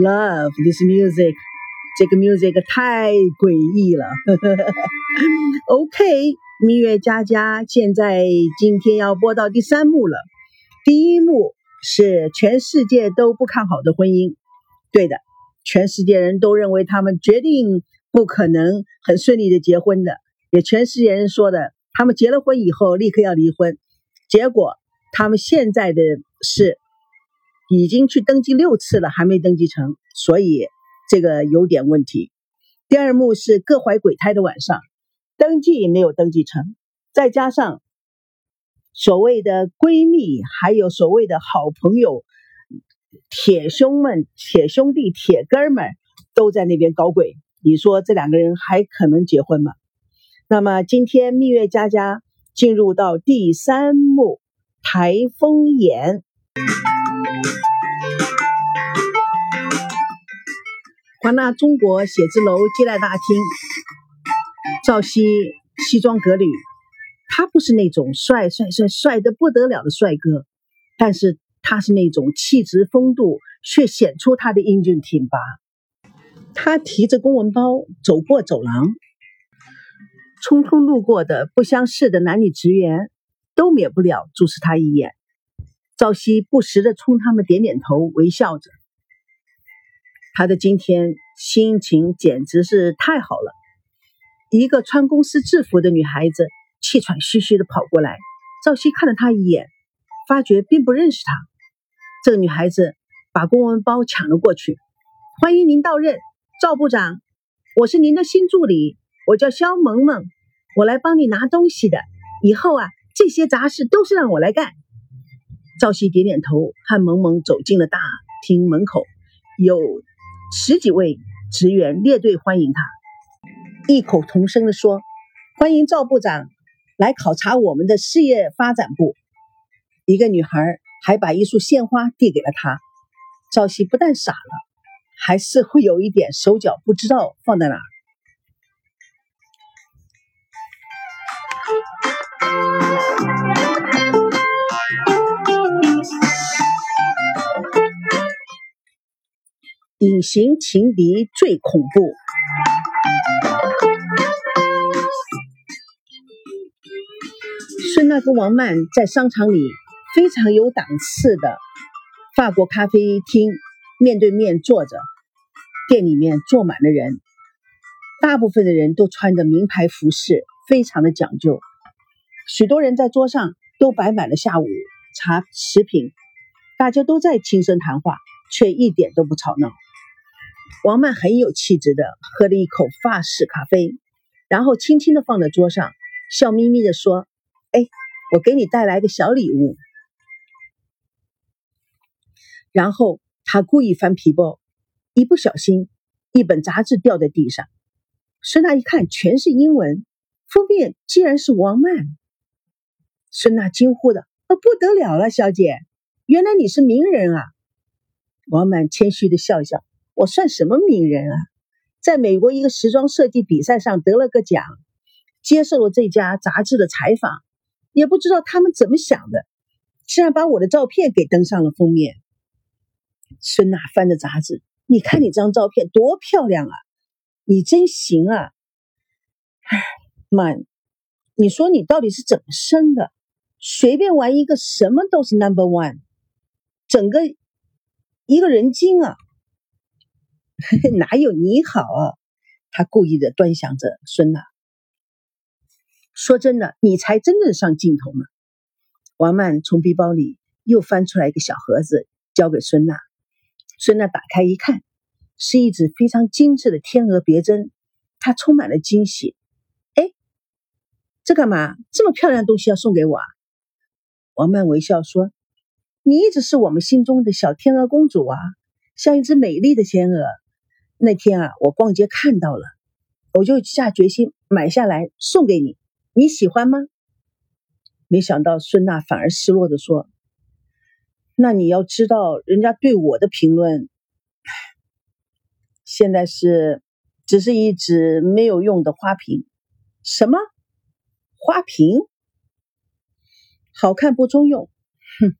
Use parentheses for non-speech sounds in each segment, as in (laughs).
Love this music. 这个 music 太诡异了。(laughs) OK，蜜月佳佳，现在今天要播到第三幕了。第一幕是全世界都不看好的婚姻，对的，全世界人都认为他们决定不可能很顺利的结婚的，也全世界人说的，他们结了婚以后立刻要离婚。结果他们现在的是已经去登记六次了，还没登记成，所以。这个有点问题。第二幕是各怀鬼胎的晚上，登记没有登记成，再加上所谓的闺蜜，还有所谓的好朋友、铁兄们、铁兄弟、铁哥们都在那边搞鬼。你说这两个人还可能结婚吗？那么今天蜜月佳佳进入到第三幕台风眼。华纳中国写字楼接待大厅，赵熙西装革履，他不是那种帅帅帅帅的不得了的帅哥，但是他是那种气质风度却显出他的英俊挺拔。他提着公文包走过走廊，匆匆路过的不相识的男女职员都免不了注视他一眼。赵熙不时的冲他们点点头，微笑着。他的今天心情简直是太好了。一个穿公司制服的女孩子气喘吁吁的跑过来，赵熙看了她一眼，发觉并不认识她。这个女孩子把公文包抢了过去，欢迎您到任，赵部长，我是您的新助理，我叫肖萌萌，我来帮你拿东西的。以后啊，这些杂事都是让我来干。赵熙点点头，和萌萌走进了大厅门口，有。十几位职员列队欢迎他，异口同声地说：“欢迎赵部长来考察我们的事业发展部。”一个女孩还把一束鲜花递给了他。赵熙不但傻了，还是会有一点手脚不知道放在哪。隐形情敌最恐怖。孙娜跟王曼在商场里非常有档次的法国咖啡厅面对面坐着，店里面坐满了人，大部分的人都穿着名牌服饰，非常的讲究。许多人在桌上都摆满了下午茶食品，大家都在轻声谈话，却一点都不吵闹。王曼很有气质的喝了一口法式咖啡，然后轻轻的放在桌上，笑眯眯的说：“哎，我给你带来个小礼物。”然后他故意翻皮包，一不小心，一本杂志掉在地上。孙娜一看，全是英文，封面竟然是王曼。孙娜惊呼的：“哦，不得了了，小姐，原来你是名人啊！”王曼谦虚的笑笑。我算什么名人啊？在美国一个时装设计比赛上得了个奖，接受了这家杂志的采访，也不知道他们怎么想的，竟然把我的照片给登上了封面。孙娜翻着杂志，你看你这张照片多漂亮啊，你真行啊！哎，妈，你说你到底是怎么生的？随便玩一个什么都是 number one，整个一个人精啊！(laughs) 哪有你好？他故意的端详着孙娜。说真的，你才真正上镜头呢。王曼从背包里又翻出来一个小盒子，交给孙娜。孙娜打开一看，是一只非常精致的天鹅别针，她充满了惊喜。哎，这干嘛？这么漂亮的东西要送给我啊？王曼微笑说：“你一直是我们心中的小天鹅公主啊，像一只美丽的天鹅。”那天啊，我逛街看到了，我就下决心买下来送给你，你喜欢吗？没想到孙娜反而失落的说：“那你要知道，人家对我的评论，现在是只是一只没有用的花瓶。什么花瓶？好看不中用。哼！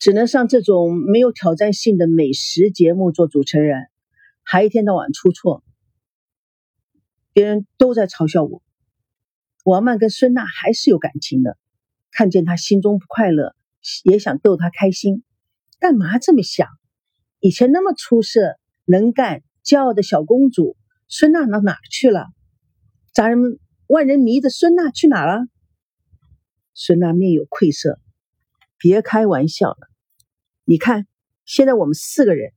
只能上这种没有挑战性的美食节目做主持人，还一天到晚出错，别人都在嘲笑我。王曼跟孙娜还是有感情的，看见她心中不快乐，也想逗她开心。干嘛这么想？以前那么出色、能干、骄傲的小公主孙娜到哪去了？咱人万人迷的孙娜去哪了？孙娜面有愧色，别开玩笑了。你看，现在我们四个人，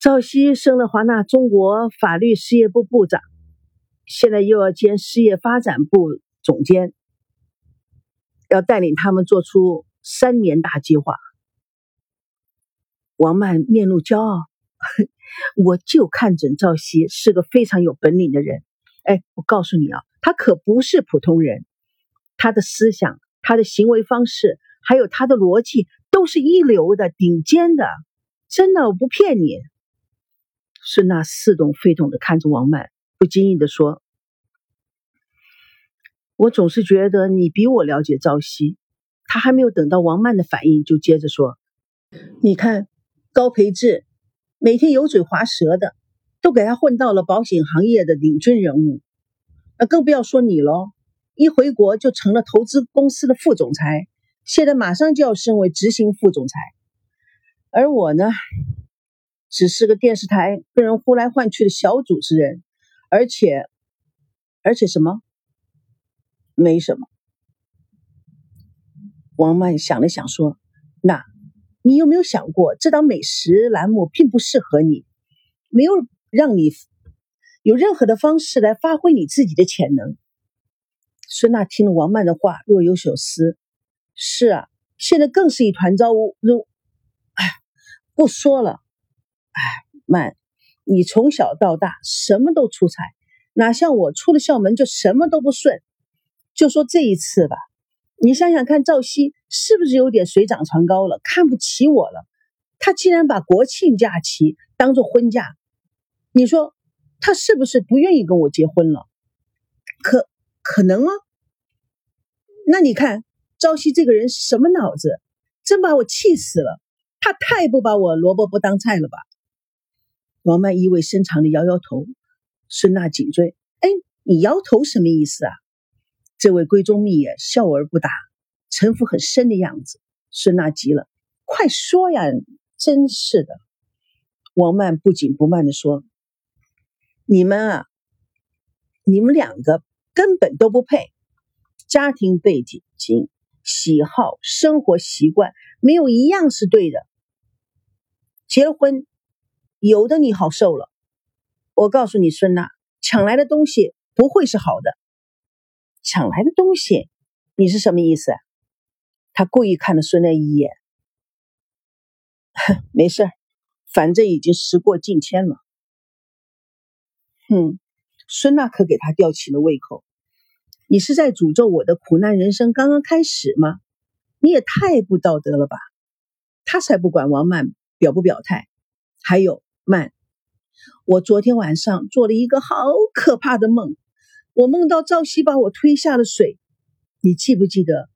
赵熙升了华纳中国法律事业部部长。现在又要兼事业发展部总监，要带领他们做出三年大计划。王曼面露骄傲，我就看准赵熙是个非常有本领的人。哎，我告诉你啊，他可不是普通人，他的思想、他的行为方式，还有他的逻辑，都是一流的、顶尖的。真的，我不骗你。孙娜似懂非懂的看着王曼。不经意的说：“我总是觉得你比我了解朝夕。”他还没有等到王曼的反应，就接着说：“你看高培志，每天油嘴滑舌的，都给他混到了保险行业的领军人物。那更不要说你喽，一回国就成了投资公司的副总裁，现在马上就要升为执行副总裁。而我呢，只是个电视台被人呼来唤去的小主持人。”而且，而且什么？没什么。王曼想了想说：“那，你有没有想过，这档美食栏目并不适合你，没有让你有任何的方式来发挥你自己的潜能？”孙娜听了王曼的话，若有所思：“是啊，现在更是一团糟。如，哎，不说了。哎，曼。”你从小到大什么都出彩，哪像我出了校门就什么都不顺。就说这一次吧，你想想看，赵熙是不是有点水涨船高了，看不起我了？他竟然把国庆假期当做婚假，你说他是不是不愿意跟我结婚了？可可能啊？那你看朝夕这个人什么脑子？真把我气死了！他太不把我萝卜不当菜了吧？王曼意味深长的摇摇头，孙娜紧追：“哎，你摇头什么意思啊？”这位闺中密也笑而不答，城府很深的样子。孙娜急了：“快说呀！真是的！”王曼不紧不慢的说：“你们啊，你们两个根本都不配，家庭背景、喜好、生活习惯没有一样是对的。结了婚。”有的你好受了，我告诉你，孙娜，抢来的东西不会是好的。抢来的东西，你是什么意思？他故意看了孙娜一眼，哼 (laughs) 没事反正已经时过境迁了。哼，孙娜可给他吊起了胃口。你是在诅咒我的苦难人生刚刚开始吗？你也太不道德了吧！他才不管王曼表不表态，还有。曼，我昨天晚上做了一个好可怕的梦，我梦到赵熙把我推下了水，你记不记得？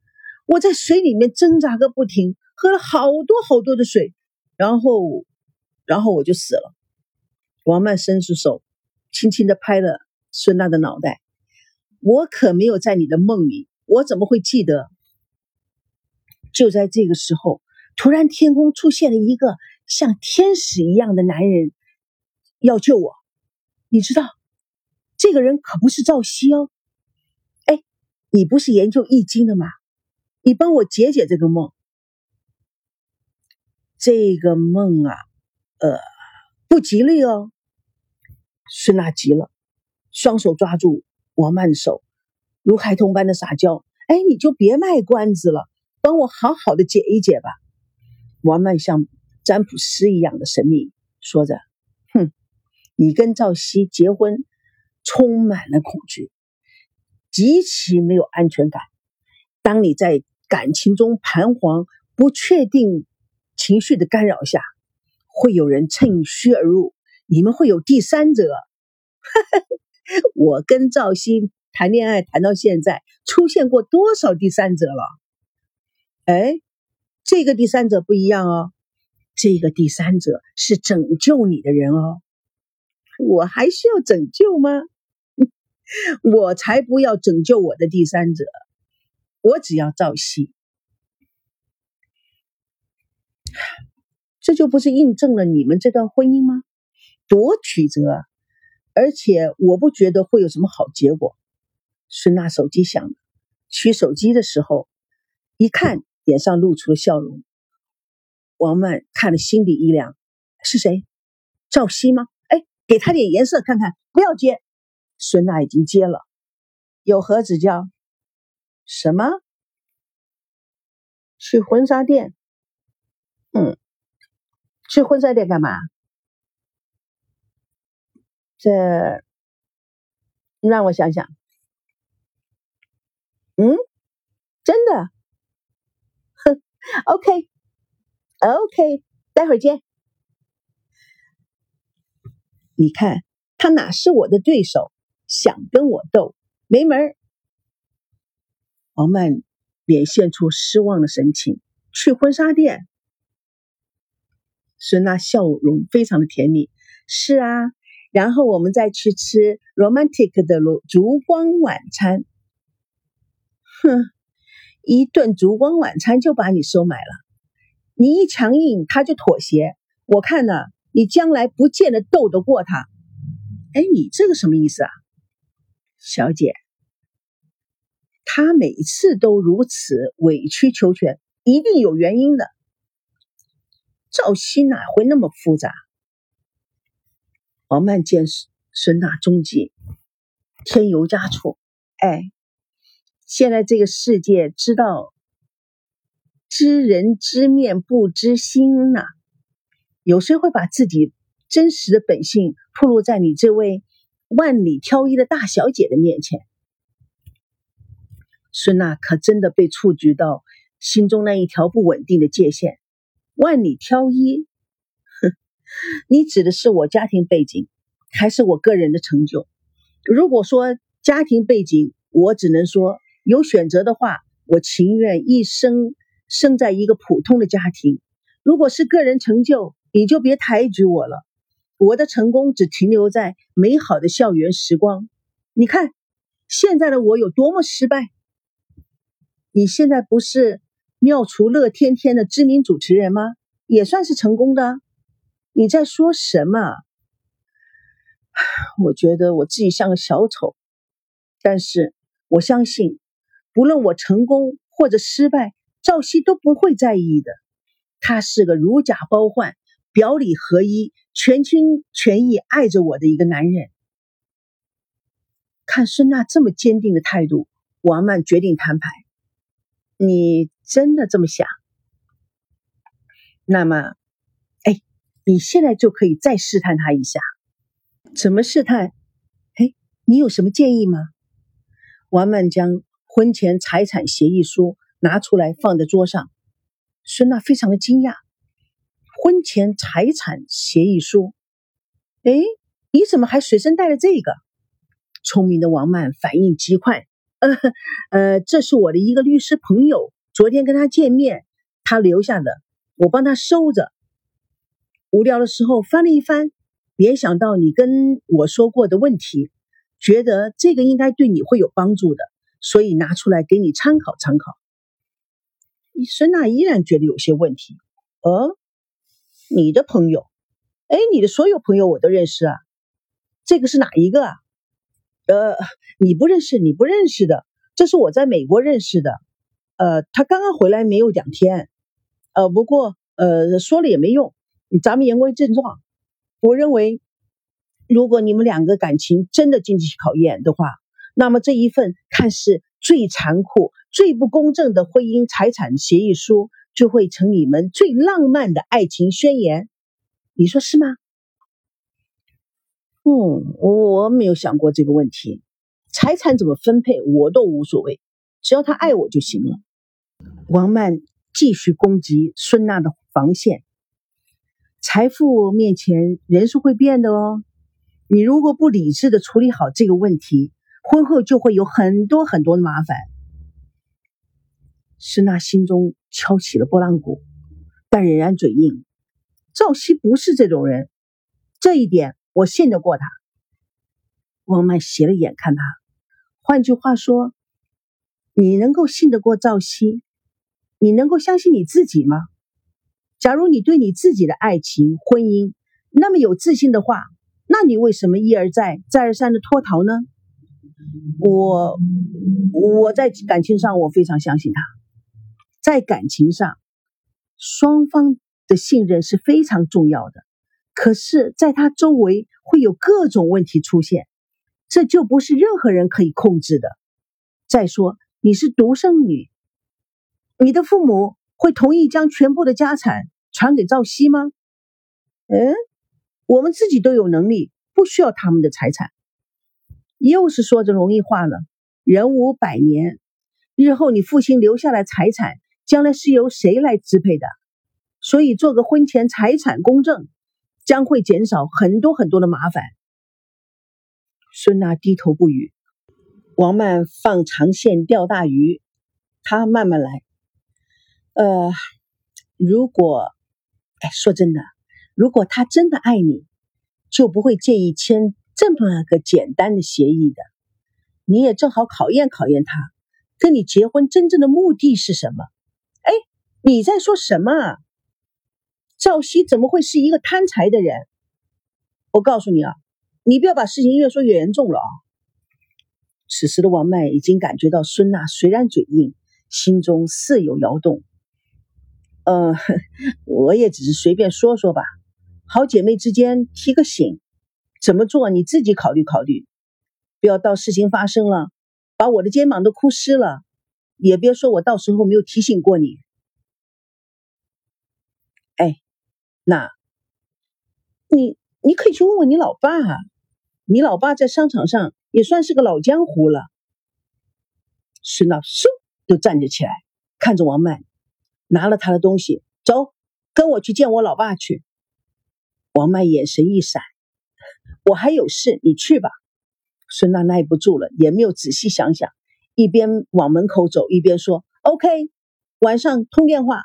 我在水里面挣扎个不停，喝了好多好多的水，然后，然后我就死了。王曼伸出手，轻轻的拍了孙娜的脑袋。我可没有在你的梦里，我怎么会记得？就在这个时候，突然天空出现了一个。像天使一样的男人要救我，你知道，这个人可不是赵熙哦。哎，你不是研究易经的吗？你帮我解解这个梦。这个梦啊，呃，不吉利哦。孙娜急了，双手抓住王曼手，如孩童般的撒娇。哎，你就别卖关子了，帮我好好的解一解吧。王曼像。占卜师一样的神秘，说着：“哼，你跟赵熙结婚，充满了恐惧，极其没有安全感。当你在感情中彷徨、不确定情绪的干扰下，会有人趁虚而入，你们会有第三者。哈哈我跟赵鑫谈恋爱谈到现在，出现过多少第三者了？哎，这个第三者不一样哦，这个第三者是拯救你的人哦。我还需要拯救吗？(laughs) 我才不要拯救我的第三者，我只要赵熙。这就不是印证了你们这段婚姻吗？多曲折，而且我不觉得会有什么好结果。孙娜手机响了，取手机的时候，一看脸上露出了笑容。王曼看了心底一凉，是谁？赵熙吗？哎，给他点颜色看看，不要接。孙娜已经接了，有何指教？什么？去婚纱店？嗯，去婚纱店干嘛？这让我想想。嗯，真的？哼，OK，OK，待会儿见。你看他哪是我的对手？想跟我斗，没门儿！王曼脸现出失望的神情。去婚纱店，孙娜笑容非常的甜蜜。是啊，然后我们再去吃 romantic 的烛烛光晚餐。哼，一顿烛光晚餐就把你收买了。你一强硬，他就妥协。我看呢，你将来不见得斗得过他。哎，你这个什么意思啊？小姐，他每次都如此委曲求全，一定有原因的。赵熙哪会那么复杂？王曼见孙孙娜中计，添油加醋。哎，现在这个世界知道知人知面不知心呐，有谁会把自己真实的本性暴露在你这位？万里挑一的大小姐的面前，孙娜可真的被触及到心中那一条不稳定的界限。万里挑一，你指的是我家庭背景，还是我个人的成就？如果说家庭背景，我只能说有选择的话，我情愿一生生在一个普通的家庭。如果是个人成就，你就别抬举我了。我的成功只停留在美好的校园时光。你看，现在的我有多么失败？你现在不是妙厨乐天天的知名主持人吗？也算是成功的。你在说什么？我觉得我自己像个小丑，但是我相信，不论我成功或者失败，赵熙都不会在意的。他是个如假包换。表里合一、全心全意爱着我的一个男人。看孙娜这么坚定的态度，王曼决定摊牌。你真的这么想？那么，你现在就可以再试探他一下。怎么试探？哎，你有什么建议吗？王曼将婚前财产协议书拿出来放在桌上，孙娜非常的惊讶。婚前财产协议书，哎，你怎么还随身带了这个？聪明的王曼反应极快，呃呃，这是我的一个律师朋友，昨天跟他见面，他留下的，我帮他收着。无聊的时候翻了一翻，联想到你跟我说过的问题，觉得这个应该对你会有帮助的，所以拿出来给你参考参考。孙娜依然觉得有些问题，呃。你的朋友，哎，你的所有朋友我都认识啊。这个是哪一个啊？呃，你不认识，你不认识的，这是我在美国认识的。呃，他刚刚回来没有两天。呃，不过呃，说了也没用，咱们言归正传。我认为，如果你们两个感情真的经得起考验的话，那么这一份看似最残酷、最不公正的婚姻财产协议书。就会成你们最浪漫的爱情宣言，你说是吗？嗯，我没有想过这个问题，财产怎么分配我都无所谓，只要他爱我就行了。王曼继续攻击孙娜的防线，财富面前人是会变的哦。你如果不理智的处理好这个问题，婚后就会有很多很多的麻烦。施娜心中敲起了拨浪鼓，但仍然嘴硬。赵熙不是这种人，这一点我信得过他。王曼斜了眼看他，换句话说，你能够信得过赵熙？你能够相信你自己吗？假如你对你自己的爱情、婚姻那么有自信的话，那你为什么一而再、再而三的脱逃呢？我，我在感情上我非常相信他，在感情上，双方的信任是非常重要的。可是，在他周围会有各种问题出现，这就不是任何人可以控制的。再说，你是独生女，你的父母会同意将全部的家产？传给赵熙吗？嗯，我们自己都有能力，不需要他们的财产。又是说着容易话了。人无百年，日后你父亲留下来财产，将来是由谁来支配的？所以做个婚前财产公证，将会减少很多很多的麻烦。孙娜低头不语。王曼放长线钓大鱼，他慢慢来。呃，如果。哎说真的，如果他真的爱你，就不会介意签这么个简单的协议的。你也正好考验考验他，跟你结婚真正的目的是什么？哎，你在说什么？赵熙怎么会是一个贪财的人？我告诉你啊，你不要把事情越说越严重了啊！此时的王麦已经感觉到孙娜虽然嘴硬，心中似有摇动。呃，我也只是随便说说吧，好姐妹之间提个醒，怎么做你自己考虑考虑，不要到事情发生了，把我的肩膀都哭湿了，也别说我到时候没有提醒过你。哎，那，你你可以去问问你老爸，啊你老爸在商场上也算是个老江湖了。孙老嗖就站着起来，看着王曼。拿了他的东西，走，跟我去见我老爸去。王曼眼神一闪，我还有事，你去吧。孙娜耐不住了，也没有仔细想想，一边往门口走，一边说：“OK，晚上通电话。”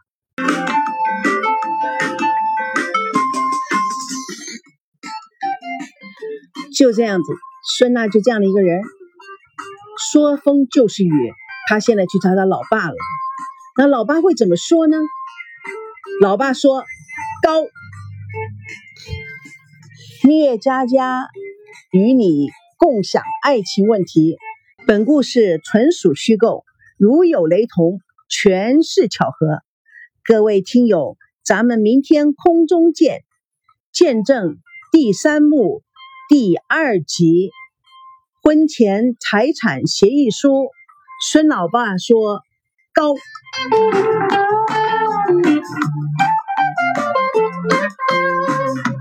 就这样子，孙娜就这样的一个人，说风就是雨。她现在去找他老爸了。那老爸会怎么说呢？老爸说：“高，聂佳佳与你共享爱情问题。本故事纯属虚构，如有雷同，全是巧合。各位听友，咱们明天空中见。见证第三幕第二集婚前财产协议书。孙老爸说：高。” Thank you.